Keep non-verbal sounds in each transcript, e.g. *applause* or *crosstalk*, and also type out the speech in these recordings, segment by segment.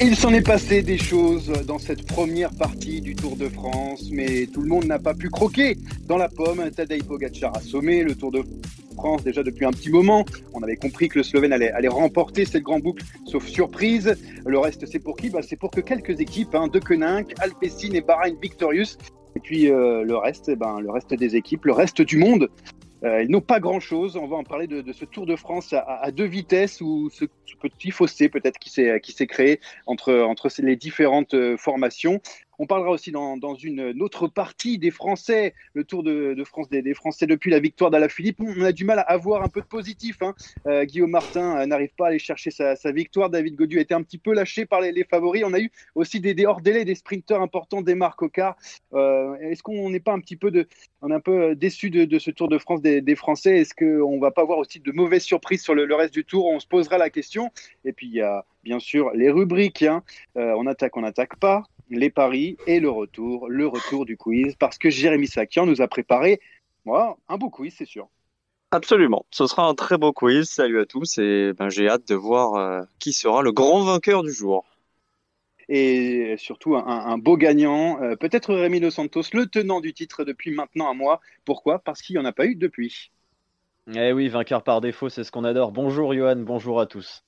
Il s'en est passé des choses dans cette première partie du Tour de France, mais tout le monde n'a pas pu croquer dans la pomme. Tadej Pogacar a sommé le Tour de France déjà depuis un petit moment. On avait compris que le Slovène allait, remporter cette grande boucle, sauf surprise. Le reste, c'est pour qui? Bah, C'est pour que quelques équipes, hein, De Koninck, Alpecin et Bahrain Victorious. Et puis euh, le reste, eh ben, le reste des équipes, le reste du monde, euh, ils n'ont pas grand-chose. On va en parler de, de, ce Tour de France à, à deux vitesses ou ce, petit fossé peut-être qui s'est qui s'est créé entre entre les différentes euh, formations. On parlera aussi dans, une autre partie des Français, le Tour de, France des, Français depuis la victoire d'Alaphilippe. On a du mal à avoir un peu de positif. Hein. Euh, Guillaume Martin euh, n'arrive pas à aller chercher sa, victoire. David Godu été un petit peu lâché par les, favoris. On a eu aussi des, des hors-délais, des sprinteurs importants, des marques au. Euh, Est-ce qu'on n'est pas un petit peu, on est un peu déçu de, ce Tour de France des, Français? Est-ce qu'on va pas avoir aussi de mauvaises surprises sur le, reste du Tour? On se posera la question. Et puis il y a bien sûr les rubriques. Hein. On attaque, on n'attaque pas les paris et le retour, le retour du quiz, parce que Jérémy Sakian nous a préparé moi, un beau quiz, c'est sûr. Absolument, ce sera un très beau quiz. Salut à tous et ben, j'ai hâte de voir euh, qui sera le grand vainqueur du jour. Et surtout un, un beau gagnant, euh, peut-être Rémi Dos Santos, le tenant du titre depuis maintenant un mois. Pourquoi? Parce qu'il n'y en a pas eu depuis. Eh oui, vainqueur par défaut, c'est ce qu'on adore. Bonjour Johan, bonjour à tous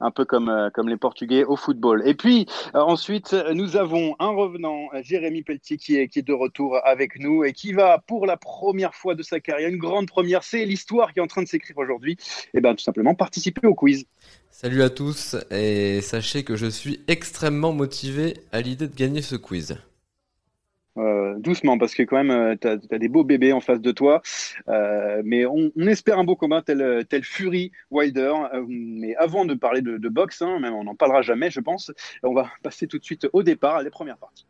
un peu comme, euh, comme les Portugais au football. Et puis euh, ensuite, nous avons un revenant, Jérémy Pelletier, qui est, qui est de retour avec nous et qui va, pour la première fois de sa carrière, une grande première, c'est l'histoire qui est en train de s'écrire aujourd'hui, et bien tout simplement participer au quiz. Salut à tous et sachez que je suis extrêmement motivé à l'idée de gagner ce quiz. Euh, doucement parce que quand même euh, tu as, des beaux bébés en face de toi. Euh, mais on, espère un beau combat tel, Fury Wilder. Mais avant de parler de, de boxe hein, même on n'en parlera jamais je pense on va passer tout de suite au départ à les premières parties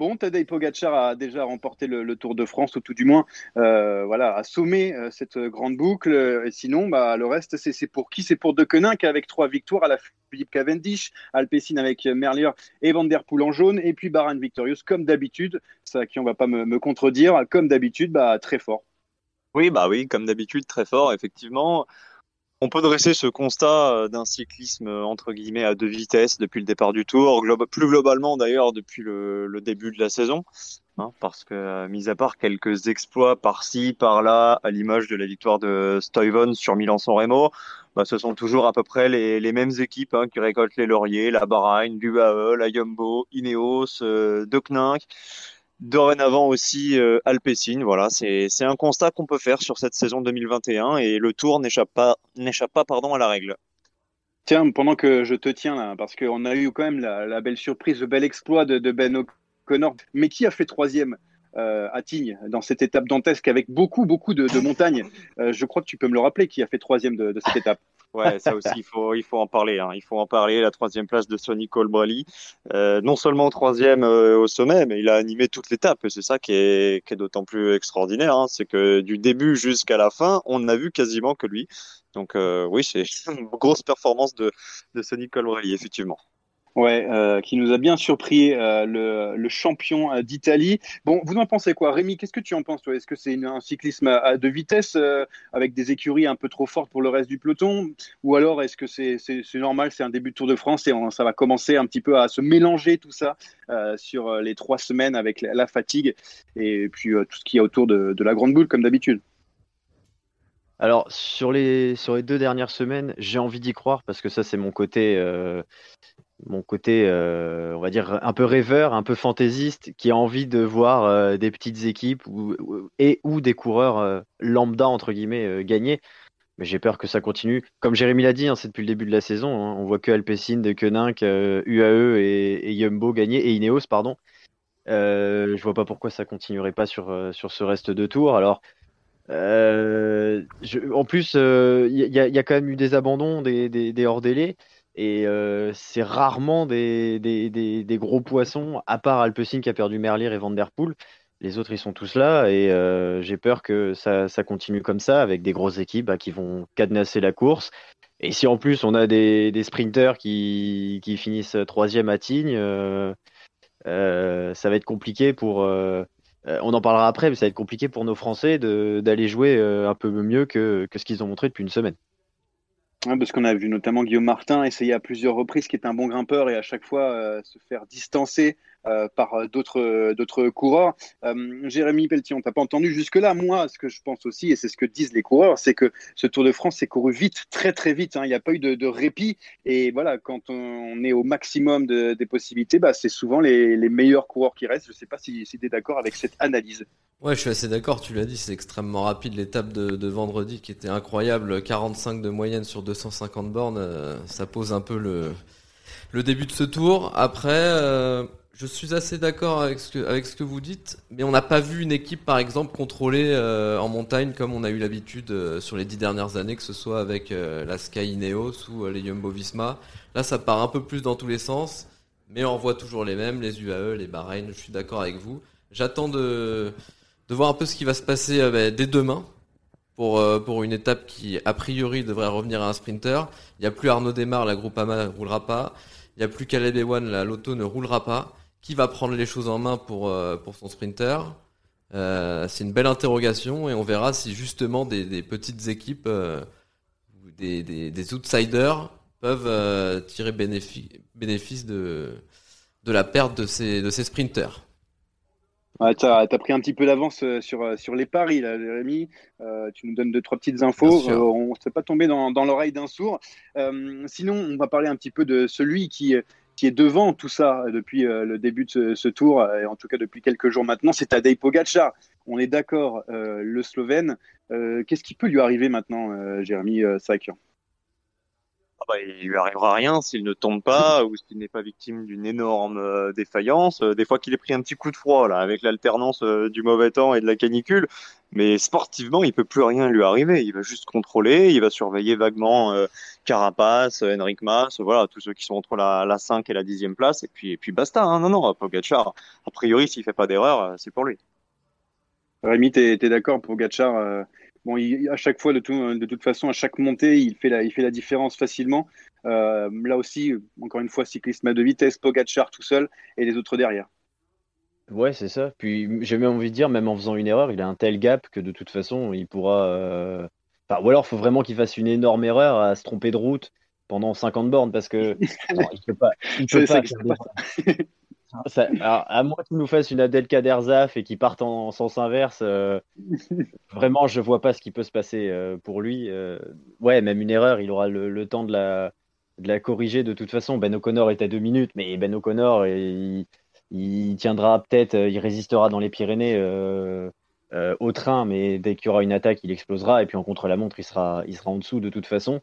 Bon, Tadej Pogacar a déjà remporté le, Tour de France, ou tout du moins, euh, voilà, a sommé euh, cette grande boucle. Sinon, bah, le reste, c'est pour qui? C'est pour De Koninck avec trois victoires à la Philippe Cavendish, Alpecin avec Merlier et Van Der Poel en jaune, et puis Baran Victorious, comme d'habitude. Ça, qui on va pas me, me contredire, comme d'habitude, bah, très fort. Oui, bah oui, comme d'habitude, très fort, effectivement. On peut dresser ce constat d'un cyclisme entre guillemets à deux vitesses depuis le départ du Tour, plus globalement d'ailleurs depuis le, début de la saison, hein, parce que mis à part quelques exploits par-ci, par-là, à l'image de la victoire de Stuyven sur Milan-San Remo, bah, ce sont toujours à peu près les, mêmes équipes hein, qui récoltent les lauriers, la Bahreïn, l'UAE, la Jumbo, Ineos, euh, dorénavant aussi euh, Alpecin. Voilà, c'est un constat qu'on peut faire sur cette saison 2021 et le Tour n'échappe pas, pas pardon, à la règle. Tiens, pendant que je te tiens là, parce qu'on a eu quand même la, belle surprise, le bel exploit de, Ben O'Connor, mais qui a fait troisième euh, à Tignes dans cette étape dantesque avec beaucoup, beaucoup de, montagnes? Euh, Je crois que tu peux me le rappeler, qui a fait troisième de cette étape. Ouais, ça aussi, il faut, il faut en parler. Hein. Il faut en parler. La troisième place de Sonny Colbrelli. Euh, non seulement troisième euh, au sommet, mais il a animé toute l'étape. Et c'est ça qui est, qui est d'autant plus extraordinaire. Hein. C'est que du début jusqu'à la fin, on n'a vu quasiment que lui. Donc euh, oui, c'est *laughs* une grosse performance de, de Sonny Colbrelli, effectivement. Ouais, euh, qui nous a bien surpris, euh, le, champion euh, d'Italie. Bon, vous en pensez quoi? Rémi, qu'est-ce que tu en penses Est-ce que c'est un cyclisme à, de vitesse avec des écuries un peu trop fortes pour le reste du peloton? Ou alors est-ce que c'est normal, c'est un début de Tour de France et ça va commencer un petit peu à se mélanger tout ça sur les trois semaines avec la, fatigue et puis tout ce qu'il y a autour de, la grande boule comme d'habitude? Alors, sur les, sur les deux dernières semaines, j'ai envie d'y croire parce que ça, c'est mon côté, mon côté, euh, on va dire, un peu rêveur, un peu fantaisiste, qui a envie de voir euh, des petites équipes ou, et ou des coureurs euh, lambda, entre guillemets, gagner. Mais j'ai peur que ça continue. Comme Jérémy l'a dit, hein, c'est depuis le début de la saison. Hein, on voit que Alpecin, De Koenig, UAE et, et, Jumbo gagner, et Ineos, pardon. je vois pas pourquoi ça continuerait pas sur, sur ce reste de tour. Alors, en plus, il y, y, a quand même eu des abandons, des, des, des hors-délais, et euh, c'est rarement des, gros poissons, à part Alpecin qui a perdu Merlier et Van Der Poel. Les autres, ils sont tous là, et euh, j'ai peur que ça, continue comme ça, avec des grosses équipes bah, qui vont cadenasser la course. Et si en plus on a des, sprinters qui, qui finissent troisième à Tignes, euh, ça va être compliqué pour euh, on en parlera après, mais ça va être compliqué pour nos Français d'aller jouer euh, un peu mieux que, que ce qu'ils ont montré depuis une semaine. Parce qu'on a vu notamment Guillaume Martin essayer à plusieurs reprises, qui est un bon grimpeur, et à chaque fois euh, se faire distancer euh, par euh, d'autres coureurs. Jérémy Pelletier, on t'a pas entendu jusque-là. Moi, ce que je pense aussi, et c'est ce que disent les coureurs, c'est que ce Tour de France s'est couru vite, très très vite. Hein. Il n'y a pas eu de, répit. Et voilà, quand on est au maximum de, des possibilités, bah, c'est souvent les, les, meilleurs coureurs qui restent. Je ne sais pas si, si tu es d'accord avec cette analyse. Ouais, je suis assez d'accord. Tu l'as dit, c'est extrêmement rapide. L'étape de, de, vendredi qui était incroyable, 45 de moyenne sur 250 bornes, euh, ça pose un peu le le début de ce tour. Après, euh, je suis assez d'accord avec, ce que, avec ce que vous dites, mais on n'a pas vu une équipe, par exemple, contrôlée euh, en montagne comme on a eu l'habitude euh, sur les dix dernières années, que ce soit avec euh, la Sky Ineos ou les Jumbo Visma. Là, ça part un peu plus dans tous les sens, mais on voit toujours les mêmes, les UAE, les Bahreïn. Je suis d'accord avec vous. J'attends de, de voir un peu ce qui va se passer bah, dès demain pour, pour une étape qui, a priori, devrait revenir à un sprinter. Il n'y a plus Arnaud Desmar, la Groupama ne roulera pas. Il n'y a plus Caleb Ewan, la Lotto ne roulera pas qui va prendre les choses en main pour, euh, pour son sprinter? Euh, C'est une belle interrogation et on verra si justement des, petites équipes euh, des, des, outsiders peuvent euh, tirer bénéfice, bénéfice de, de la perte de ces, de ces sprinters. Ouais, tu as, pris un petit peu d'avance sur, sur les paris, là, Jérémy. Euh, tu nous donnes deux, trois petites infos. Euh, on ne s'est pas tombé dans, dans l'oreille d'un sourd. Euh, sinon, on va parler un petit peu de celui qui, qui est devant tout ça depuis euh, le début de ce, ce, tour, et en tout cas depuis quelques jours maintenant, c'est Tadej Pogacar. On est d'accord, euh, le Slovène. Euh, Qu'est-ce qui peut lui arriver maintenant, Jérémy Sakian ah bah, il lui arrivera rien s'il ne tombe pas *laughs* ou s'il n'est pas victime d'une énorme euh, défaillance. Euh, des fois qu'il ait pris un petit coup de froid là, avec l'alternance euh, du mauvais temps et de la canicule, mais sportivement il peut plus rien lui arriver. Il va juste contrôler, il va surveiller vaguement euh, Carapace, Henrik Mas, voilà tous ceux qui sont entre la, la 5 et la 10e place et puis et puis basta. Hein. Non non, Pogacar. A priori s'il fait pas d'erreur, c'est pour lui. Rémi, t'es es, d'accord Pogacar Bon, il, à chaque fois, de, tout, de, toute façon, à chaque montée, il fait la, il fait la différence facilement. Euh, là aussi, encore une fois, cyclisme de vitesse, Pogacar tout seul et les autres derrière. Ouais, c'est ça. Puis j'ai même envie de dire, même en faisant une erreur, il a un tel gap que de toute façon, il pourra. Euh... Enfin, ou alors, il faut vraiment qu'il fasse une énorme erreur à se tromper de route pendant 50 bornes parce que *laughs* non, il peut pas. Il peut pas, pas ça, alors, à moins qu'il nous fasse une Adelka d'Erzaf et qu'il parte en, en, sens inverse, euh, *laughs* vraiment, je vois pas ce qui peut se passer euh, pour lui. Euh, ouais, même une erreur, il aura le, le, temps de la, de la corriger de toute façon. Ben O'Connor est à deux minutes, mais Ben O'Connor, il, il tiendra peut-être, il résistera dans les Pyrénées au train, mais dès qu'il y aura une attaque, il explosera. Et puis en contre-la-montre, il sera, il sera en dessous de toute façon.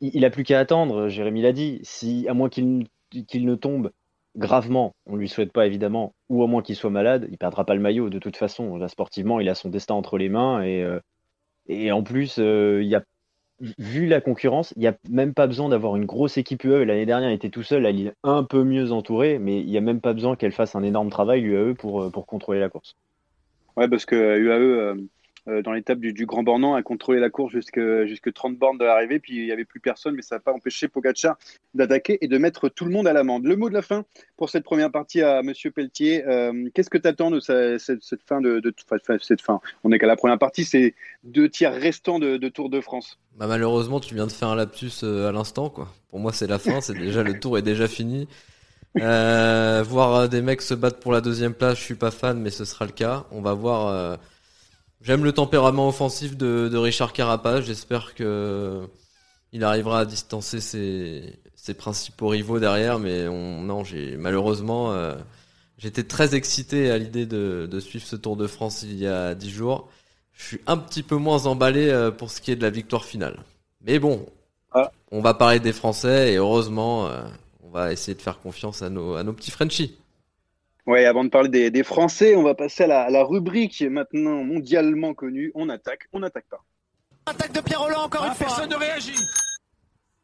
il, il a plus qu'à attendre, Jérémy l'a dit. Si, à moins qu'il qu'il ne tombe gravement, on lui souhaite pas évidemment, ou au moins qu'il soit malade, il perdra pas le maillot de toute façon. Là, sportivement, il a son destin entre les mains et, euh, et en plus, euh, y a vu la concurrence, il n'y a même pas besoin d'avoir une grosse équipe UE. L'année dernière, il était tout seul, là, il est un peu mieux entouré, mais il n'y a même pas besoin qu'elle fasse un énorme travail, l'UAE, pour, euh, pour contrôler la course. Ouais, parce que UAE, euh, dans l'étape du, Grand Bornand, a contrôlé la course jusque, jusque 30 bornes de l'arrivée, puis il n'y avait plus personne, mais ça n'a pas empêché Pogacar d'attaquer et de mettre tout le monde à l'amende. Le mot de la fin pour cette première partie à Monsieur Pelletier. Euh, Qu'est-ce que tu attends de cette, fin de, cette fin? On n'est qu'à la première partie, c'est deux tiers restants de, Tour de France. Bah malheureusement, tu viens de faire un lapsus euh, à l'instant. Pour moi, c'est la fin. C'est déjà le tour est déjà fini. Voir des mecs se battre pour la deuxième place, je suis pas fan, mais ce sera le cas. On va voir. J'aime le tempérament offensif de, de Richard Carapace. J'espère que il arrivera à distancer ses, ses principaux rivaux derrière, mais on, non, j'ai malheureusement, euh, j'étais très excité à l'idée de, de suivre ce Tour de France il y a dix jours. Je suis un petit peu moins emballé euh, pour ce qui est de la victoire finale. Mais bon, Ah. on va parler des Français et heureusement, euh, on va essayer de faire confiance à nos, à nos petits Frenchies. Ouais, avant de parler des, des Français, on va passer à la, à la rubrique maintenant mondialement connue. On attaque, on n'attaque pas. Attaque de Pierre Roland encore une fois. Personne ne réagit.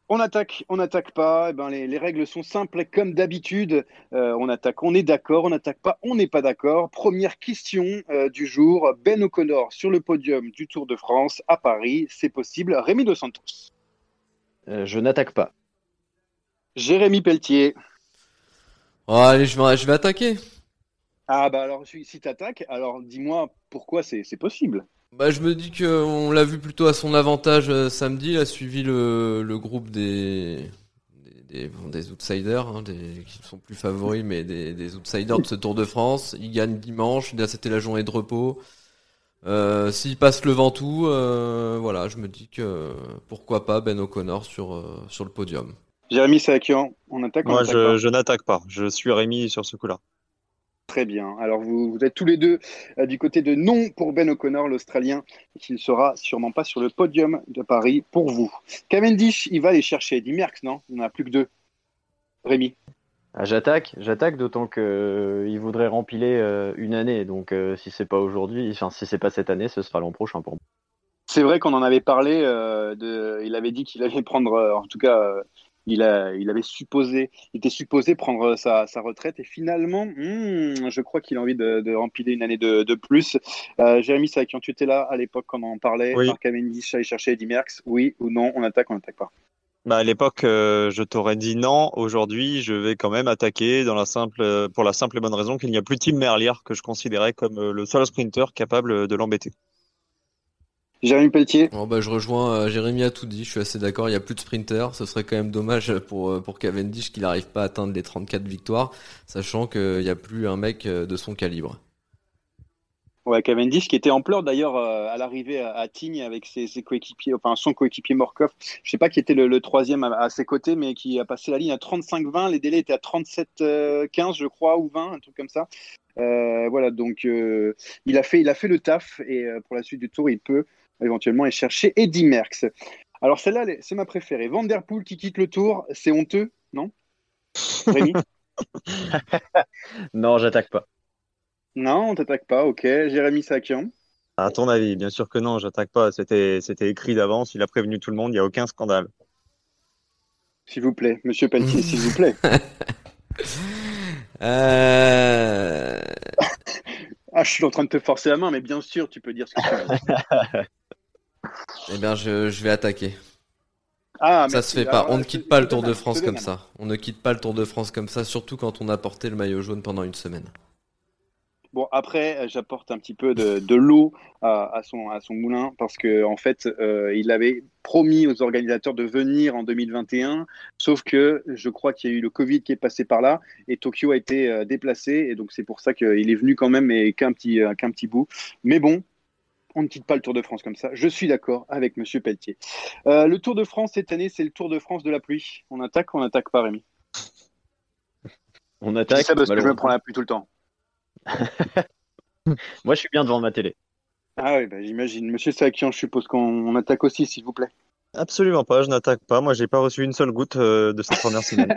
On attaque, on n'attaque pas. Eh ben, les, les règles sont simples comme d'habitude. Euh, on attaque, on est d'accord. On n'attaque pas, on n'est pas d'accord. Première question euh, du jour. Ben O'Connor sur le podium du Tour de France à Paris. C'est possible. Rémi Dos Santos. Euh, je n'attaque pas. Jérémy Pelletier. Oh, allez, je vais, je vais attaquer. Ah bah alors si t'attaques, alors dis-moi pourquoi c'est possible. Bah, je me dis que on l'a vu plutôt à son avantage euh, samedi. Il a suivi le, le groupe des des, des, bon, des outsiders, hein, des, qui sont plus favoris, mais des, des outsiders de ce Tour de France. Il gagne dimanche. C'était la journée de repos. Euh, S'il passe le Ventoux, euh, voilà, je me dis que pourquoi pas Ben O'Connor sur euh, sur le podium. Jérémy Sakian, on attaque, on Moi, n'attaque pas? je, je n'attaque pas. Je suis Rémi sur ce coup-là. Très bien. Alors vous, vous êtes tous les deux euh, du côté de non pour Ben O'Connor, l'Australien, qui ne sera sûrement pas sur le podium de Paris pour vous. Cavendish, il va aller chercher Eddie Merckx, non? Il n'y en a plus que deux. Rémi? Ah, j'attaque, j'attaque, d'autant que euh, il voudrait rempiler euh, une année. Donc, euh, si c'est pas aujourd'hui, enfin, si c'est pas cette année, ce sera l'an prochain pour moi. C'est vrai qu'on en avait parlé. euh, de, il avait dit qu'il allait prendre, euh, en tout cas, euh, il, a, il avait supposé, il était supposé prendre sa, sa retraite. Et finalement, hmm, je crois qu'il a envie de, de rempiler une année de, de plus. Euh, Jérémy Sakian, tu étais là à l'époque quand on en parlait. Oui. Marc Cavendish allait chercher Eddie Merckx. Oui ou non On attaque, on n'attaque pas. Bah, à l'époque, euh, je t'aurais dit non. Aujourd'hui, je vais quand même attaquer dans la simple, pour la simple et bonne raison qu'il n'y a plus Tim Merlier que je considérais comme euh, le seul sprinter capable de l'embêter. Jérémy Pelletier. Bon, bah, je rejoins euh, Jérémy a tout dit. Je suis assez d'accord. Il y a plus de sprinters. Ce serait quand même dommage pour euh, pour Cavendish qu'il n'arrive pas à atteindre les 34 victoires, sachant qu'il n'y a plus un mec euh, de son calibre. Ouais, Cavendish qui était en pleurs d'ailleurs euh, à l'arrivée à, à Tignes avec ses, ses coéquipiers, enfin son coéquipier Morkov. Je sais pas qui était le, le troisième à, à ses côtés, mais qui a passé la ligne à 35-20. Les délais étaient à 37-15, je crois, ou 20, un truc comme ça. Euh, voilà, donc euh, il a fait, il a fait le taf et euh, pour la suite du tour, il peut éventuellement aller chercher Eddie Merckx. Alors celle-là, elle est- c'est ma préférée. Van Der Poel qui quitte le tour, c'est honteux, non? Rémi? *laughs* Non, j'attaque pas. Non, on t'attaque pas. Ok, Jérémy Sakian? À ton avis, bien sûr que non, j'attaque pas. C'était, c'était écrit d'avance. Il a prévenu tout le monde. Il n'y a aucun scandale. S'il vous plaît, Monsieur Pelletier, s'il vous plaît. *laughs* Euh... *laughs* Ah, je suis en train de te forcer la main, mais bien sûr, tu peux dire ce que tu veux. Eh bien, je, je vais attaquer. Ah, ça se fait pas. Alors On ne quitte te- pas le Tour de France comme ça. On ne quitte pas le Tour de France comme ça, surtout quand on a porté le maillot jaune pendant une semaine. Bon, après, euh, j'apporte un petit peu de, de l'eau à, à son, à son moulin parce que en fait, euh, il avait promis aux organisateurs de venir en 2021, sauf que je crois qu'il y a eu le Covid qui est passé par là et Tokyo a été euh, déplacé et donc c'est pour ça qu'il est venu quand même et qu'un petit, euh, qu'un petit bout. Mais bon. On ne quitte pas le Tour de France comme ça. Je suis d'accord avec Monsieur Pelletier. Euh, le Tour de France cette année, c'est le Tour de France de la pluie. On attaque, ou on n'attaque pas, Rémi? On attaque. ça parce que je me prends la pluie tout le temps. *laughs* Moi, je suis bien devant ma télé. Ah oui, bah, j'imagine. Monsieur Sakian, je suppose qu'on on attaque aussi, s'il vous plaît. Absolument pas. Je n'attaque pas. Moi, j'ai pas reçu une seule goutte euh, de cette première semaine.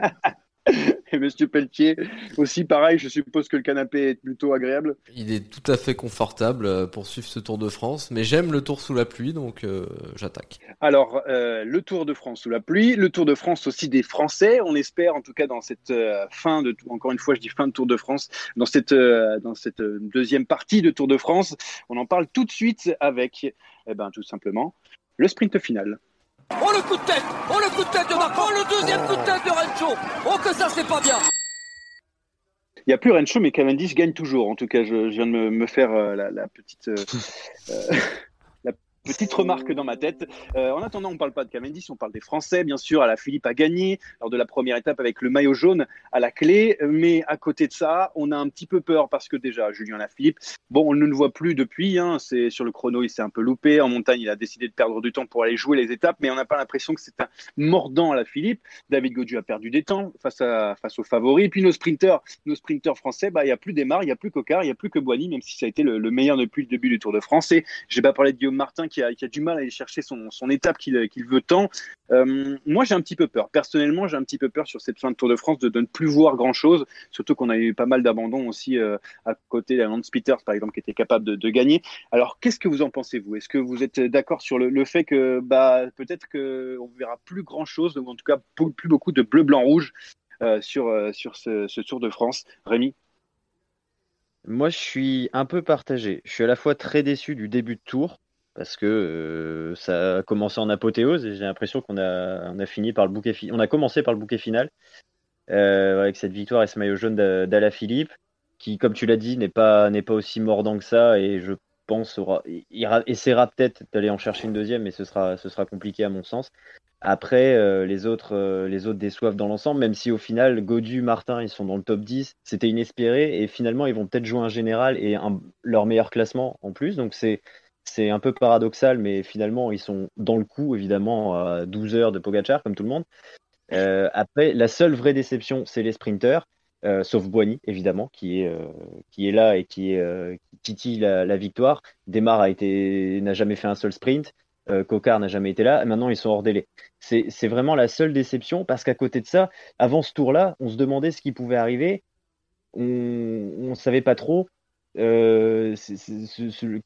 *laughs* *laughs* Et Monsieur Pelletier, aussi pareil, je suppose que le canapé est plutôt agréable. Il est tout à fait confortable euh, pour suivre ce Tour de France, mais j'aime le Tour sous la pluie, donc euh, j'attaque. Alors, euh, le Tour de France sous la pluie, le Tour de France aussi des Français, on espère en tout cas dans cette fin de, encore une fois je dis fin de Tour de France, dans cette, dans cette deuxième partie de Tour de France, on en parle tout de suite avec, eh ben, tout simplement, le sprint final. Oh le coup de tête. Oh le coup de tête de Marco Oh le deuxième coup de tête de Rencho Oh que ça c'est pas bien. Il n'y a plus Rencho, mais Cavendish gagne toujours. En tout cas, je, viens de me, faire euh, la, petite, euh, *laughs* Petite remarque dans ma tête. Euh, en attendant, on ne parle pas de Cavendish, on parle des Français, bien sûr. À la Philippe a gagné lors de la première étape avec le maillot jaune à la clé. Mais à côté de ça, on a un petit peu peur parce que déjà, Julien Lafilippe, bon, on ne le voit plus depuis. Hein, c'est sur le chrono, il s'est un peu loupé. En montagne, il a décidé de perdre du temps pour aller jouer les étapes, mais on n'a pas l'impression que c'est un mordant à la Philippe. David Godu a perdu des temps face, aux favoris. Et puis nos sprinteurs, nos sprinteurs français, bah, il n'y a plus Desmar, il n'y a plus Cocard, il n'y a plus que Boigny, même si ça a été le, meilleur depuis le début du Tour de France. Et j'ai pas parlé de Guillaume Martin qui a, du mal à aller chercher son, étape qu'il veut tant. Euh, moi, j'ai un petit peu peur. Personnellement, j'ai un petit peu peur sur cette fin de Tour de France de, ne plus voir grand-chose, surtout qu'on a eu pas mal d'abandons aussi euh, à côté d'Alance Peters, par exemple, qui était capable de, gagner. Alors, qu'est-ce que vous en pensez, vous? Est-ce que vous êtes d'accord sur le, fait que bah, peut-être qu'on ne verra plus grand-chose, ou en tout cas plus beaucoup de bleu, blanc, rouge euh, sur, sur ce Tour de France? Rémi? Moi, je suis un peu partagé. Je suis à la fois très déçu du début de tour, parce que euh, ça a commencé en apothéose et j'ai l'impression qu'on a, on a fini par le bouquet on a commencé par le bouquet final euh, avec cette victoire et ce maillot jaune d'Ala Philippe qui comme tu l'as dit n'est pas n'est pas aussi mordant que ça et je pense aura, il essaiera peut-être d'aller en chercher une deuxième mais ce sera ce sera compliqué à mon sens. Après euh, les autres les autres déçoivent dans l'ensemble même si au final Godu Martin ils sont dans le top 10 c'était inespéré et finalement ils vont peut-être jouer un général et leur meilleur classement en plus. Donc c'est c'est un peu paradoxal, mais finalement, ils sont dans le coup, évidemment, à 12 heures de Pogachar, comme tout le monde. Euh, après, la seule vraie déception, c'est les sprinters, euh, sauf Boigny, évidemment, qui est, euh, qui est là et qui, titille la, victoire. Demar a été, n'a jamais fait un seul sprint. Cocard n'a jamais été là. Maintenant, ils sont hors délai. C'est vraiment la seule déception parce qu'à côté de ça, avant ce tour-là, on se demandait ce qui pouvait arriver. On ne savait pas trop. Euh,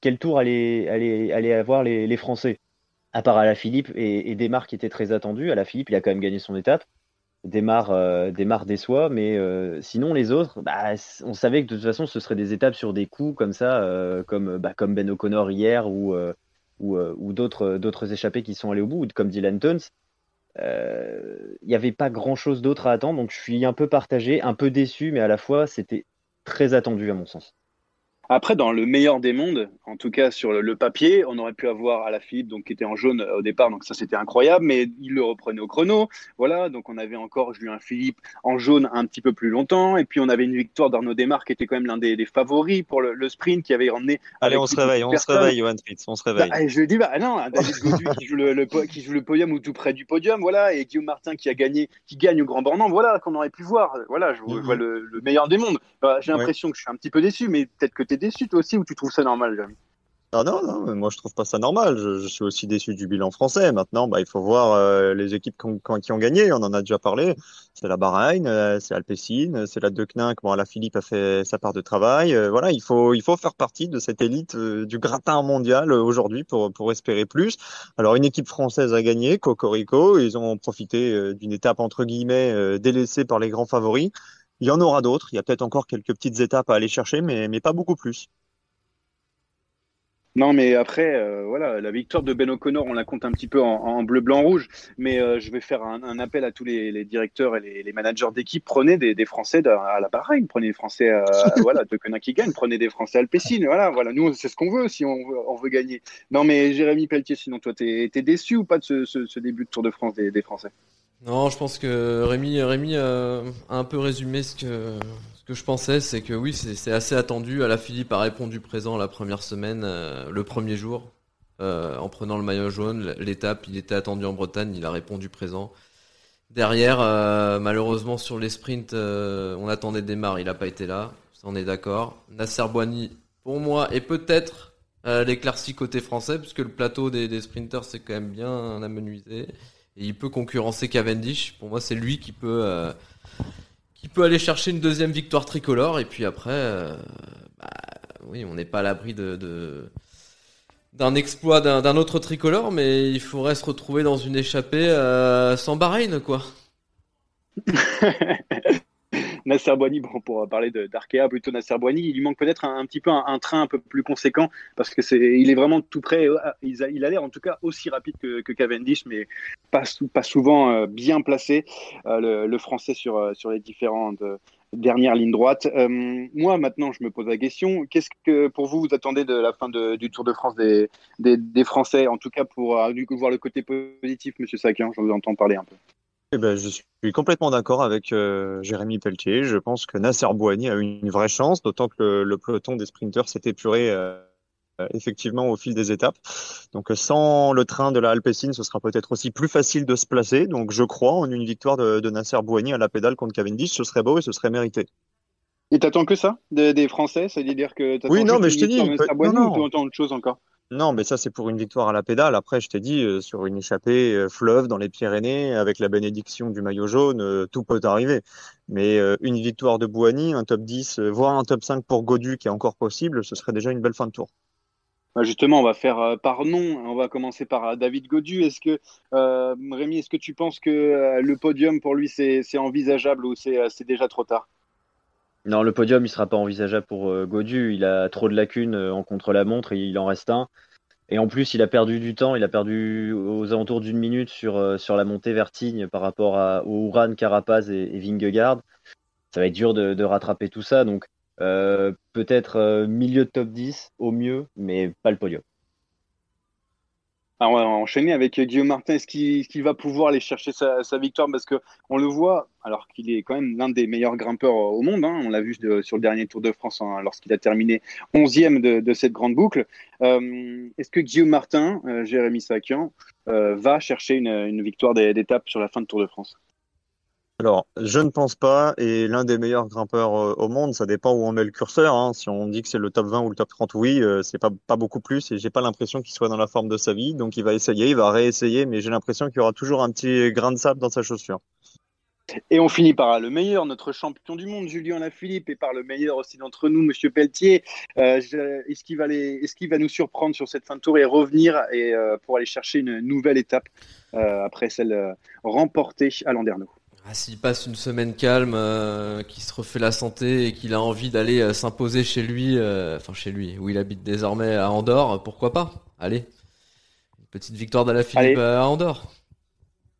quel tour allaient, avoir les, Français? À part à la Philippe et, et Desmar qui était très attendu. À la Philippe, il a quand même gagné son étape. Desmar, euh, déçoit, mais euh, sinon les autres, bah, on savait que de toute façon ce serait des étapes sur des coups comme ça, euh, comme, bah, comme Ben O'Connor hier ou, ou, d'autres, d'autres échappés qui sont allés au bout, comme Dylan Tuns. Il n'y avait pas grand chose d'autre à attendre, donc je suis un peu partagé, un peu déçu, mais à la fois c'était très attendu à mon sens. Après, dans le meilleur des mondes, en tout cas sur le, papier, on aurait pu avoir à la Philippe, donc qui était en jaune euh, au départ, donc ça c'était incroyable, mais il le reprenait au chrono. Voilà, donc on avait encore Julien Philippe en jaune un petit peu plus longtemps, et puis on avait une victoire d'Arnaud Desmar qui était quand même l'un des, favoris pour le, sprint, qui avait emmené. Allez, on se réveille, on se réveille, Johan Fritz, on se réveille. Bah, je dis, bah non, David Gaudu qui, joue le, qui joue le podium ou tout près du podium, voilà, et Guillaume Martin qui a gagné, qui gagne au Grand Bornand, voilà, qu'on aurait pu voir. Voilà, je, vois mhm. le, meilleur des mondes. Bah, j'ai l'impression que je suis un petit peu déçu, mais peut-être que tu déçu toi aussi, ou tu trouve ça normal, Jérémy? Ah non, non, moi je trouve pas ça normal. Je, suis aussi déçu du bilan français. Maintenant, bah, il faut voir euh, les équipes qui ont, gagné. On en a déjà parlé. C'est la Bahreïn, euh, c'est Alpecin, c'est la Decnin. Bon, la Philippe a fait sa part de travail. Euh, voilà, il faut, il faut faire partie de cette élite du gratin mondial aujourd'hui pour, pour espérer plus. Alors, une équipe française a gagné, Cocorico. Ils ont profité d'une étape entre guillemets délaissée par les grands favoris. Il y en aura d'autres. Il y a peut-être encore quelques petites étapes à aller chercher, mais, mais pas beaucoup plus. Non, mais après, euh, voilà, la victoire de Ben O'Connor, on la compte un petit peu en, bleu, blanc, rouge. Mais euh, je vais faire un, appel à tous les, directeurs et les, managers d'équipe. Prenez des, Français à la Bahreïn, prenez des Français, euh, *laughs* voilà, de Conin qui gagne, prenez des Français à Alpecin. Voilà, voilà, nous, c'est ce qu'on veut si on veut, gagner. Non, mais Jérémy Pelletier, sinon, toi, t'es es déçu ou pas de ce, début de Tour de France des, Français? Non, je pense que Rémi, Rémi a un peu résumé ce que que je pensais, c'est que oui, c'est assez attendu. La Philippe a répondu présent la première semaine, euh, le premier jour, euh, en prenant le maillot jaune. L'étape, il était attendu en Bretagne, il a répondu présent. Derrière, euh, malheureusement, sur les sprints, on attendait Desmar, il n'a pas été là. on est d'accord. Nasser Boigny, pour moi, et peut-être l'éclaircie côté français, puisque le plateau des, des sprinters, c'est quand même bien amenuisé. Et il peut concurrencer Cavendish. Pour moi, c'est lui qui peut qui peut aller chercher une deuxième victoire tricolore. Et puis après, euh, bah, oui, on n'est pas à l'abri de, d'un exploit d'un, d'un autre tricolore, mais il faudrait se retrouver dans une échappée euh, sans Bahreïn, quoi. *laughs* Nasser Boigny, bon, pour parler d'Arkea, plutôt Nasser Boigny, il lui manque peut-être un, petit peu un, train un peu plus conséquent parce que c'est, il est vraiment tout près. euh, Il a, il a l'air en tout cas aussi rapide que, Cavendish, mais pas, pas souvent euh, bien placé, euh, le, français sur, sur les différentes dernières lignes droites. Euh, moi, maintenant, je me pose la question qu'est-ce que pour vous, vous attendez de la fin du Tour de France des, des, Français En tout cas, pour voir le côté positif, monsieur Sakian, je vous entends parler un peu. Eh ben, je suis complètement d'accord avec euh, Jérémy Pelletier. Je pense que Nasser Bouhanni a eu une vraie chance, d'autant que le, le peloton des sprinteurs s'est épuré euh, euh, effectivement au fil des étapes. Donc euh, sans le train de la Alpecin, ce sera peut-être aussi plus facile de se placer. Donc je crois en une victoire de, de Nasser Bouhanni à la pédale contre Cavendish. Ce serait beau et ce serait mérité. Et t'attends que ça de- des Français? C'est-à-dire que t'attends Oui, non, mais je Nasser Boigny non, ou non. t'attends autre chose encore? Non, mais ça c'est pour une victoire à la pédale. Après, je t'ai dit, euh, sur une échappée euh, fleuve dans les Pyrénées, avec la bénédiction du maillot jaune, euh, tout peut arriver. Mais une victoire de Bouhanni, un top 10, euh, voire un top 5 pour Godu qui est encore possible, ce serait déjà une belle fin de tour. Bah, Justement, on va faire par nom. On va commencer par David Godu. Est-ce que Rémi, est-ce que tu penses que le podium pour lui c'est envisageable ou c'est déjà trop tard? Non, le podium, il sera pas envisageable pour euh, Godu. Il a trop de lacunes euh, en contre-la-montre et il en reste un. Et en plus, il a perdu du temps. Il a perdu aux alentours d'une minute sur, euh, sur la montée vertigne par rapport à, Uran, Carapaz et, Vingegaard. Ça va être dur de, de rattraper tout ça. Donc, euh, peut-être milieu de top 10 au mieux, mais pas le podium. Alors, on va enchaîner avec euh, Guillaume Martin. Est-ce qu'il va pouvoir aller chercher sa, victoire? Parce que on le voit, alors qu'il est quand même l'un des meilleurs grimpeurs euh, au monde. hein. On l'a vu sur le dernier Tour de France hein, lorsqu'il a terminé 11e de, cette grande boucle. Euh, Est-ce que Guillaume Martin, Jérémy Sakian, va chercher une, une victoire d'é- d'étape sur la fin de Tour de France? Alors, je ne pense pas, et l'un des meilleurs grimpeurs euh, au monde, ça dépend où on met le curseur. hein. Si on dit que c'est le top 20 ou le top 30, oui, euh, c'est pas, beaucoup plus, et j'ai pas l'impression qu'il soit dans la forme de sa vie. Donc il va essayer, il va réessayer, mais j'ai l'impression qu'il y aura toujours un petit grain de sable dans sa chaussure. Et on finit par le meilleur, notre champion du monde, Julien Lafilippe, et par le meilleur aussi d'entre nous, Monsieur Pelletier. Euh, Est-ce qu'il va, qu'il va nous surprendre sur cette fin de tour et revenir euh, pour aller chercher une nouvelle étape euh, après celle euh, remportée à Landerneau? Ah, S'il passe une semaine calme, euh, qu'il se refait la santé et qu'il a envie d'aller euh, s'imposer chez lui, euh, enfin chez lui, où il habite désormais à Andorre, pourquoi pas? Allez, une petite victoire de la Philippe Allez. à Andorre.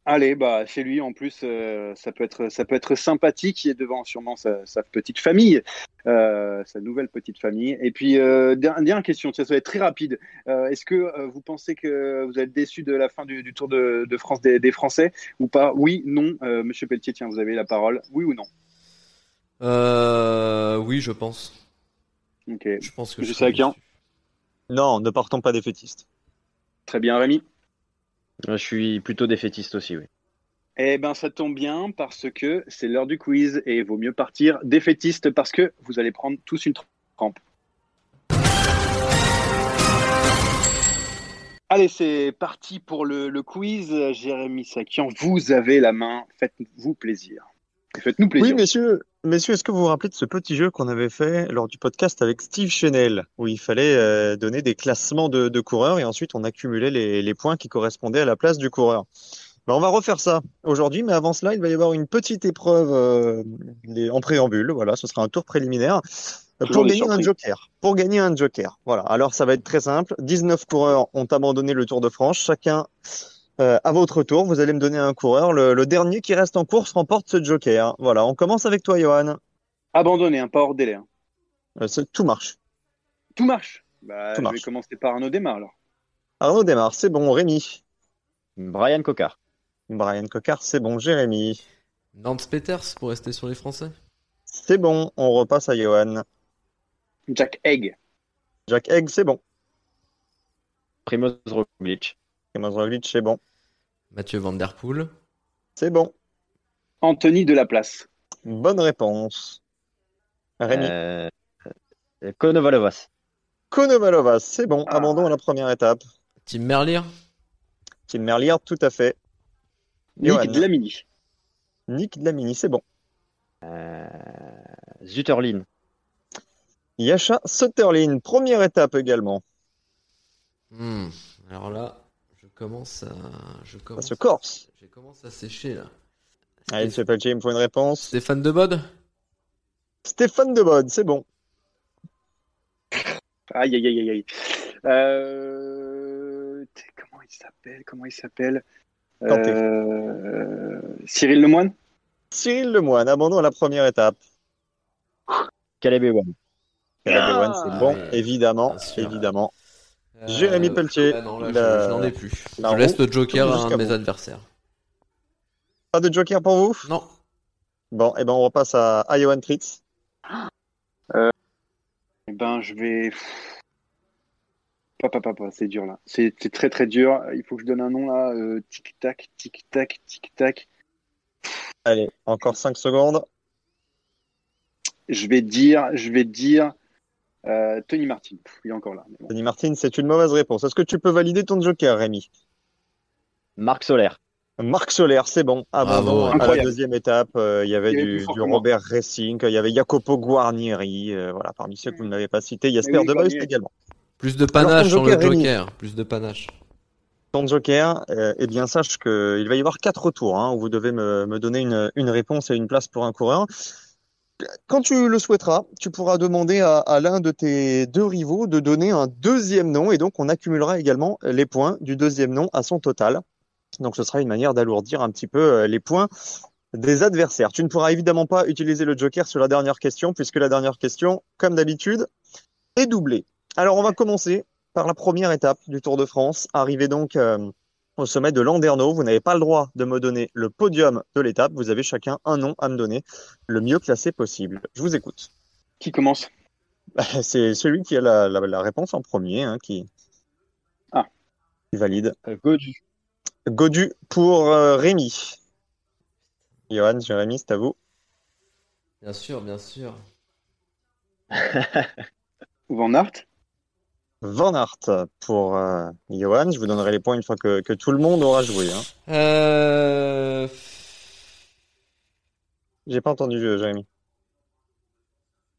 Allez, bah chez lui en plus, euh, ça peut être ça peut être sympathique. Il est devant sûrement sa, sa petite famille, euh, sa nouvelle petite famille. Et puis euh, der- dernière question, ça va être très rapide. Euh, Est-ce que euh, vous pensez que vous êtes déçu de la fin du, du Tour de, de France des, des Français ou pas? Oui, non. Euh, Monsieur Pelletier, tiens, vous avez la parole. Oui ou non? Euh, oui, je pense. Ok. Je pense que Je je sais à qui. Non, ne partons pas défaitistes. Très bien, Rémi. Je suis plutôt défaitiste aussi, oui. Eh ben, ça tombe bien parce que c'est l'heure du quiz et il vaut mieux partir défaitiste parce que vous allez prendre tous une trempe. Allez, c'est parti pour le, le quiz. Jérémy Sakian, vous avez la main. Faites-vous plaisir. Et Faites-nous plaisir. Oui, messieurs, messieurs, est-ce que vous vous rappelez de ce petit jeu qu'on avait fait lors du podcast avec Steve Chenel, où il fallait euh, donner des classements de, de coureurs et ensuite on accumulait les, les points qui correspondaient à la place du coureur? Ben, on va refaire ça aujourd'hui, mais avant cela, il va y avoir une petite épreuve euh, les- en préambule. Voilà, ce sera un tour préliminaire. euh, Toujours Pour gagner un joker. Pour gagner un joker. Voilà. Alors, ça va être très simple. 19 coureurs ont abandonné le Tour de France. Chacun euh, à votre tour, vous allez me donner un coureur. Le, le dernier qui reste en course remporte ce joker. Voilà, on commence avec toi, Johan. Abandonné, hein, pas hors délai. hein. Euh, c'est- tout marche. Tout marche. Bah, Tout je vais marche. commencer par Arnaud Démarre alors. Arnaud démarre, c'est bon. Rémi. Brian Cocard. Brian Cocard, c'est bon. Jérémy. Nance Peters pour rester sur les Français. C'est bon. On repasse à Johan. Jack Egg. Jack Egg, c'est bon. Primoz Roglic. Primoz Roglic, c'est bon. Mathieu Van Der Poel. C'est bon. Anthony Delaplace. Bonne réponse. Rémi. Euh, Konovalovas. Konovalovas, c'est bon. Ah. Abandon à la première étape. Tim Merlier. Tim Merlier, tout à fait. Nick Johan. Dlamini. Nick Dlamini, c'est bon. Euh, Zutterlin. Yasha Sutterlin, première étape également. Hmm, Alors là, commence à. Je Ça commence, se corse. je commence à sécher là. Allez, Pelletier, il me faut une réponse. Stéphane de Bod Stéphane Debode, c'est bon. Aïe, aïe, aïe, aïe, aïe. Euh... Comment il s'appelle Comment il s'appelle. Euh, Cyril Lemoine Cyril Lemoine, abandon à la première étape. Caleb Ewan. Caleb Ah, Ewan, c'est bon, ouais. évidemment, évidemment. Jérémy Pelletier, ah non, là, la- je, je n'en ai plus. la je laisse le joker à un jusqu'à de mes adversaires. Pas de joker pour vous? Non. Bon, et ben on repasse à, à Johan Tritz. Eh ben, je vais. Papa, papa, c'est dur là. C'est c'est très très dur. Il faut que je donne un nom là. Euh, tic tac, tic tac, tic tac. Allez, encore 5 secondes. Je vais dire, je vais dire euh, Tony Martin. Pff, il est encore là. mais bon. Denis Martin, c'est une mauvaise réponse. Est-ce que tu peux valider ton joker, Rémi? Marc Solaire. Marc Solaire, c'est bon. Bravo. à la deuxième étape. euh, il y avait Il y avait du. Robert Racing, il y avait Jacopo Guarnieri. euh, voilà, parmi ceux que vous n'avez pas cités, Jasper oui, De Beust Guarnieri. également. Plus de panache Alors, sur le joker, Rémi. Plus de panache. Ton joker, euh, eh bien, sache qu'il va y avoir quatre tours hein, où vous devez me, me donner une, une réponse et une place pour un coureur. Quand tu le souhaiteras, tu pourras demander à, l'un de tes deux rivaux de donner un deuxième nom et donc on accumulera également les points du deuxième nom à son total. Donc ce sera une manière d'alourdir un petit peu euh, les points des adversaires. Tu ne pourras évidemment pas utiliser le joker sur la dernière question puisque la dernière question, comme d'habitude, est doublée. Alors on va commencer par la première étape du Tour de France. Arrivé donc euh, au sommet de Landerneau, vous n'avez pas le droit de me donner le podium de l'étape. Vous avez chacun un nom à me donner, le mieux classé possible. Je vous écoute. Qui commence? C'est celui qui a la, la- la réponse en premier hein, qui, Ah. qui valide. Euh, Godu. Godu pour euh, Rémi. Johan, Jérémy, c'est à vous. Bien sûr, bien sûr. *laughs* Van Aert? Van Aert pour euh, Johan. Je vous donnerai les points une fois que, que tout le monde aura joué. Hein. Euh... J'ai pas entendu, euh, Jérémy.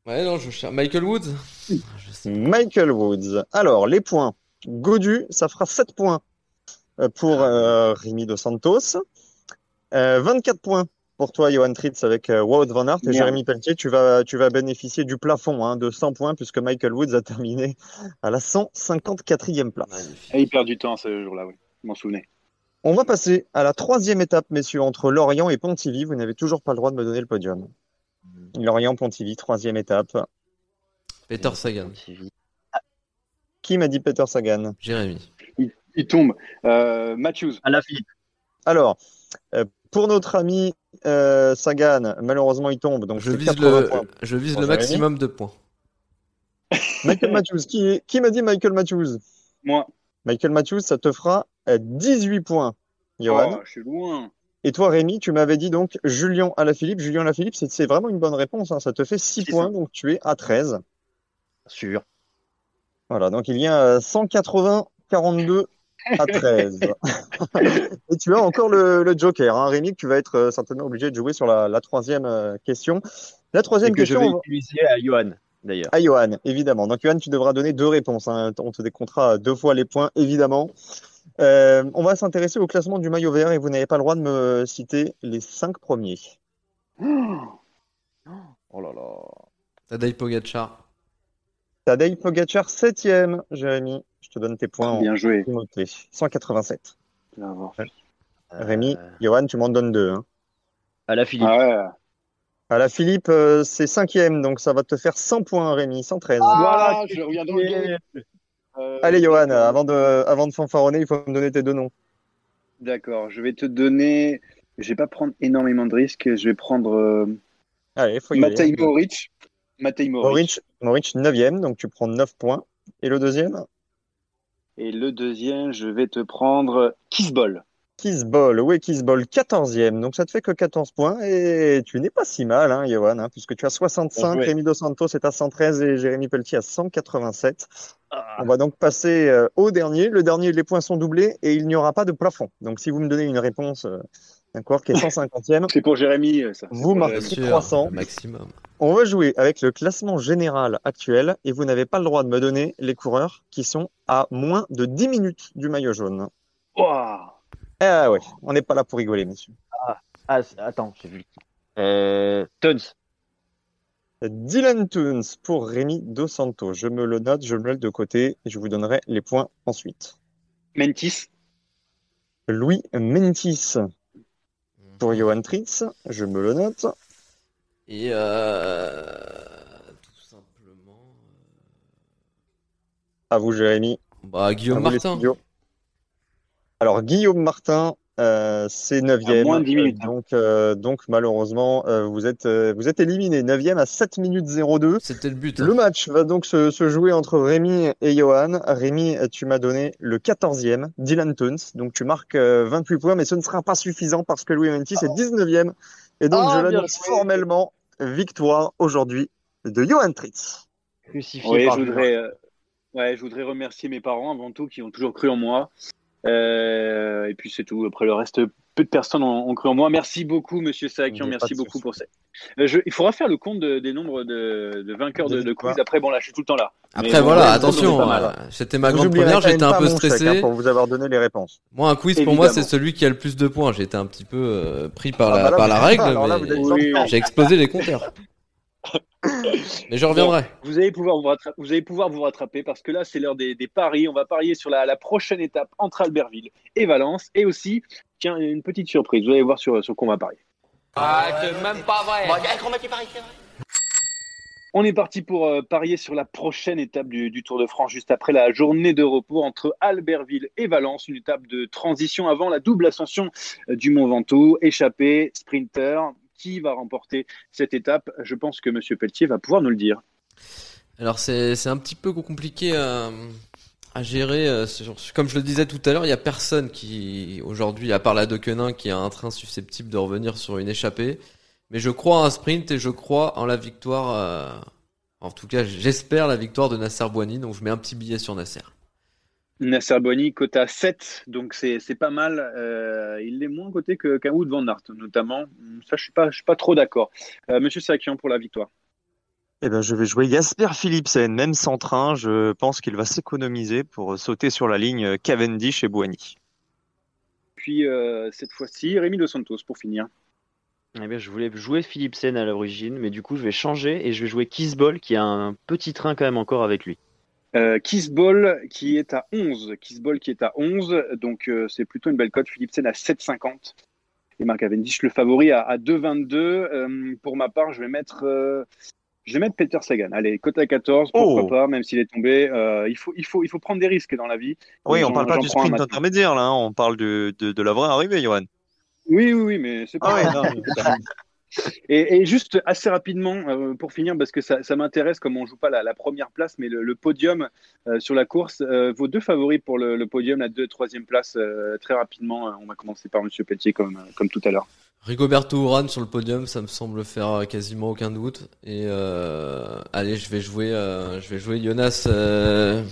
Ouais, non, je cherche. Michael Woods Je sais. Michael Woods. Alors, les points. Godu, ça fera 7 points euh, pour euh, Rémi Dos Santos. Euh, 24 points pour toi, Johan Tritz, avec euh, Wout Van Aert. Et Merde. Jérémy Pelletier, tu vas, tu vas bénéficier du plafond hein, de 100 points, puisque Michael Woods a terminé à la 154e place. Et il perd du temps ce jour-là, oui. Je m'en souvenais. On va passer à la troisième étape, messieurs, entre Lorient et Pontivy. Vous n'avez toujours pas le droit de me donner le podium. Lorient-Pontivy, troisième étape. Peter Sagan. Qui m'a dit Peter Sagan? Jérémy. Il, il tombe. Euh, Matthews. À la Philippe. Alors, euh, pour notre ami euh, Sagan, malheureusement, il tombe. Donc, Je vise 80 le, points. je vise Pour le Jérémy. maximum de points. *laughs* Michael Matthews. Qui, qui m'a dit Michael Matthews? Moi. Michael Matthews, ça te fera euh, 18 points, Johan. Oh, je suis loin. Et toi, Rémi, tu m'avais dit donc Julien Alaphilippe. Julien Alaphilippe, c'est c'est vraiment une bonne réponse. hein. Ça te fait 6 C'est points, ça. donc tu es à 13. Sûr. Voilà, donc il y a euh, 180, 42 à 13. Et tu as encore le, le joker, hein, Rémi, que tu vas être euh, certainement obligé de jouer sur la, la troisième euh, question. La Et troisième que je question, vais on va- utiliser à Johan, d'ailleurs. à Johan, évidemment. Donc Johan, tu devras donner deux réponses. hein. On te décomptera deux fois les points, évidemment. Euh, on va s'intéresser au classement du maillot vert et vous n'avez pas le droit de me citer les cinq premiers. Oh là là. Tadej Pogacar. Tadej Pogacar, septième, Jérémy. Je te donne tes points en Bien joué. noté. 187. Tu vas voir. Rémi, Euh, Johan, tu m'en donnes deux. hein. à la Philippe. Ah ouais. À la Philippe, euh, c'est cinquième, donc ça va te faire 100 points, Rémi, 113. voilà, je reviens dans le. Euh, Allez, Johan, avant de, avant de fanfaronner, il faut me donner tes deux noms. D'accord, je vais te donner. Je vais pas prendre énormément de risques. Je vais prendre euh, Allez, faut y aller. Matej Moric. Matej Moric. Moric, Moric, 9e, donc tu prends 9 points. Et le deuxième? Et le deuxième, je vais te prendre Kisbol. Kisbol, oui, Kisbol, 14e, donc ça te fait que 14 points. Et tu n'es pas si mal, hein, Johan, hein, puisque tu as 65, Bien joué. Rémi Dos Santos est à 113 et Jérémy Pelletier à 187. On va donc passer euh, au dernier. Le dernier, les points sont doublés et il n'y aura pas de plafond. Donc si vous me donnez une réponse euh, Un coureur qui est 150e. C'est pour Jérémy, ça. Vous marquez sûr, 300. le maximum. On va jouer avec le classement général actuel et vous n'avez pas le droit de me donner les coureurs qui sont à moins de 10 minutes du maillot jaune. Ouah. Ah ouais, on n'est pas là pour rigoler, messieurs. Ah, c- attends, j'ai vu. Euh, Tons. Dylan Toons pour Rémi Dos Santos. Je me le note, je me le mets de côté et je vous donnerai les points ensuite. Mentis. Louis Mentis pour Johan Tritz. Je me le note. Et euh, tout simplement. À vous, Jérémy. Bah, À Guillaume vous, Martin. Alors, Guillaume Martin, euh, c'est 9e. À moins de 10 minutes, hein. Donc, euh, donc malheureusement, euh, vous êtes, euh, vous êtes éliminé. 9e à 7 minutes 02. C'était le but. hein. Le match va donc se, se jouer entre Rémi et Johan. Rémi, tu m'as donné le 14e, Dylan Tuns. Donc tu marques euh, 28 points, mais ce ne sera pas suffisant parce que Louis Mentis est 19e. Et donc Ah, je l'annonce formellement victoire aujourd'hui de Johan Tritz. Crucifié Oui, par je voudrais, euh, ouais, je voudrais remercier mes parents avant tout qui ont toujours cru en moi. Euh, et puis c'est tout. Après le reste, peu de personnes ont, ont cru en moi. Merci beaucoup, Monsieur pas Merci beaucoup pour ça. Euh, je- il faudra faire le compte de- des nombres de, de vainqueurs de, De quiz. Après, bon là, je suis tout le temps là. Après, voilà, ouais, attention. euh, C'était ma grande première, j'étais un peu mon chèque, hein, stressé. pour vous avoir donné les réponses. Moi, un quiz pour moi, c'est celui qui a le plus de points. J'ai été un petit peu euh, pris par Ah la, bah là, par la règle, j'ai explosé les compteurs. Mais je reviendrai. Vous allez pouvoir vous rattraper, vous allez pouvoir vous rattraper parce que là, c'est l'heure des, des paris. On va parier sur la, la prochaine étape entre Albertville et Valence. Et aussi, tiens, une petite surprise. Vous allez voir sur, sur quoi on va parier. Ah, c'est même pas vrai. On est parti pour euh, parier sur la prochaine étape du, du Tour de France, juste après la journée de repos entre Albertville et Valence, une étape de transition avant la double ascension euh, du Mont Ventoux, échappé, sprinter. Qui va remporter cette étape Je pense que Monsieur Pelletier va pouvoir nous le dire. Alors c'est un petit peu compliqué à, à gérer. euh, Comme je le disais tout à l'heure, il y a personne qui aujourd'hui, à part la Dequenin, qui a un train susceptible de revenir sur une échappée. Mais je crois à un sprint et je crois en la victoire. euh, En tout cas, j'espère la victoire de Nasser Boigny. Donc je mets un petit billet sur Nasser. Nasser Bonny, cote à 7, donc c'est c'est pas mal. Euh, il est moins coté que- qu'un Wood Van Aert, notamment. Ça, je suis pas, je suis pas trop d'accord. Euh, Monsieur Sakian pour la victoire. Eh ben, je vais jouer Jasper Philipsen, même sans train. Je pense qu'il va s'économiser pour sauter sur la ligne Cavendish et Boigny. Puis euh, cette fois-ci, Rémi Dos Santos pour finir. Eh bien, je voulais jouer Philipsen à l'origine, mais du coup, je vais changer et je vais jouer Kissball, qui a un petit train quand même encore avec lui. Euh, Kissball qui est à 11. Kissball qui est à 11. Donc euh, c'est plutôt une belle cote. Philipsen à 7,50. Et Marc Cavendish, le favori, à, à 2,22. Euh, pour ma part, je vais mettre. euh, je vais mettre Peter Sagan. Allez, cote à 14, pourquoi Oh. pas, même s'il est tombé. Il, faut, il, faut, il faut prendre des risques dans la vie. Oui, on J'en- parle pas du sprint intermédiaire, là. hein. On parle de, de, de la vraie arrivée, Johan. Oui, oui, oui, mais c'est pas Ah ouais, non. *laughs* Et, juste assez rapidement, euh, pour finir, parce que ça, m'intéresse, comme on joue pas la, première place, mais le, podium euh, sur la course, euh, vos deux favoris pour le, podium, la deux, troisième place, très rapidement. on va commencer par Monsieur Pelletier, comme, comme tout à l'heure. Rigoberto Urán sur le podium, ça me semble faire quasiment aucun doute. Et allez, je vais jouer, je vais jouer Jonas euh,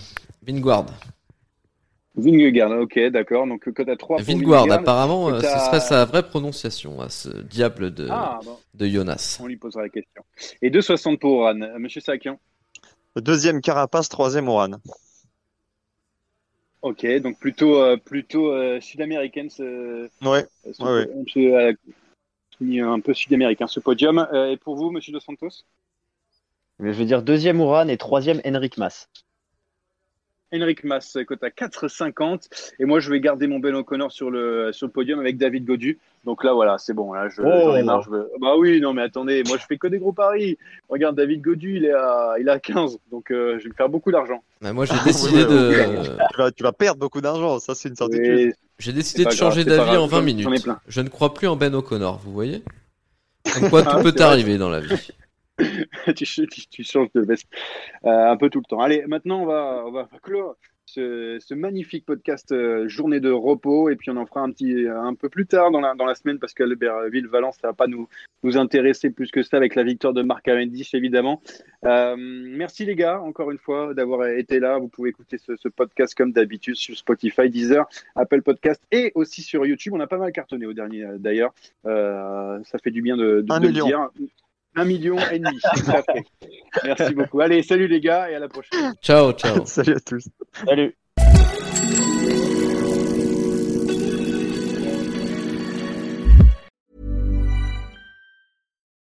Vingegaard. Ok, d'accord. Donc cote à 3 pour Vingegaard, Vingegaard. apparemment, euh, ce t'as- serait sa vraie prononciation, à ce diable de, Ah, bon, de Jonas. on lui posera la question. Et 2,60 pour Oran. Euh, Monsieur Sakian. Deuxième Carapace, troisième Oran. Ok, donc plutôt, euh, plutôt euh, sud-américaine. ce- Ouais, ce- ouais, ouais. ce- euh, qui est un peu sud-américain ce podium. Euh, et pour vous, Monsieur Dos Santos? Mais je vais dire deuxième Uran et troisième Henrik Mas. Henrik Mas, cote à 4,50. Et moi, je vais garder mon Ben O'Connor sur le, sur le podium avec David Godu. Donc là, voilà, c'est bon. Là, je, Oh. j'en ai marre. Je veux... Bah oui, non, mais attendez, moi, je fais que des gros paris. Regarde, David Godu, il est à, il est à 15. Donc, euh, je vais me faire beaucoup d'argent. Bah, moi, j'ai *laughs* décidé de, Tu vas, tu vas perdre beaucoup d'argent, ça c'est une certitude. J'ai décidé de changer d'avis grave, en 20 j'en- minutes. j'en ai plein. Je ne crois plus en Ben O'Connor, vous voyez? Comme quoi, *laughs* tout Ah, peut arriver dans la vie. *laughs* tu, tu- tu changes de veste euh, un peu tout le temps. Allez, maintenant, on va, on va clore ce, magnifique podcast euh, Journée de repos. Et puis on en fera un petit un peu plus tard dans la, dans la semaine parce qu'Albertville-Valence, ça va pas nous, nous intéresser plus que ça avec la victoire de Marc Cavendish, évidemment. Euh, merci les gars, encore une fois, d'avoir été là. Vous pouvez écouter ce, podcast comme d'habitude sur Spotify, Deezer, Apple Podcast et aussi sur YouTube. On a pas mal cartonné au dernier d'ailleurs. Ça fait du bien de, de, le dire. Un million et demi. Merci beaucoup. Allez, salut les gars et à la prochaine. Ciao, ciao. *laughs* salut à tous. Salut.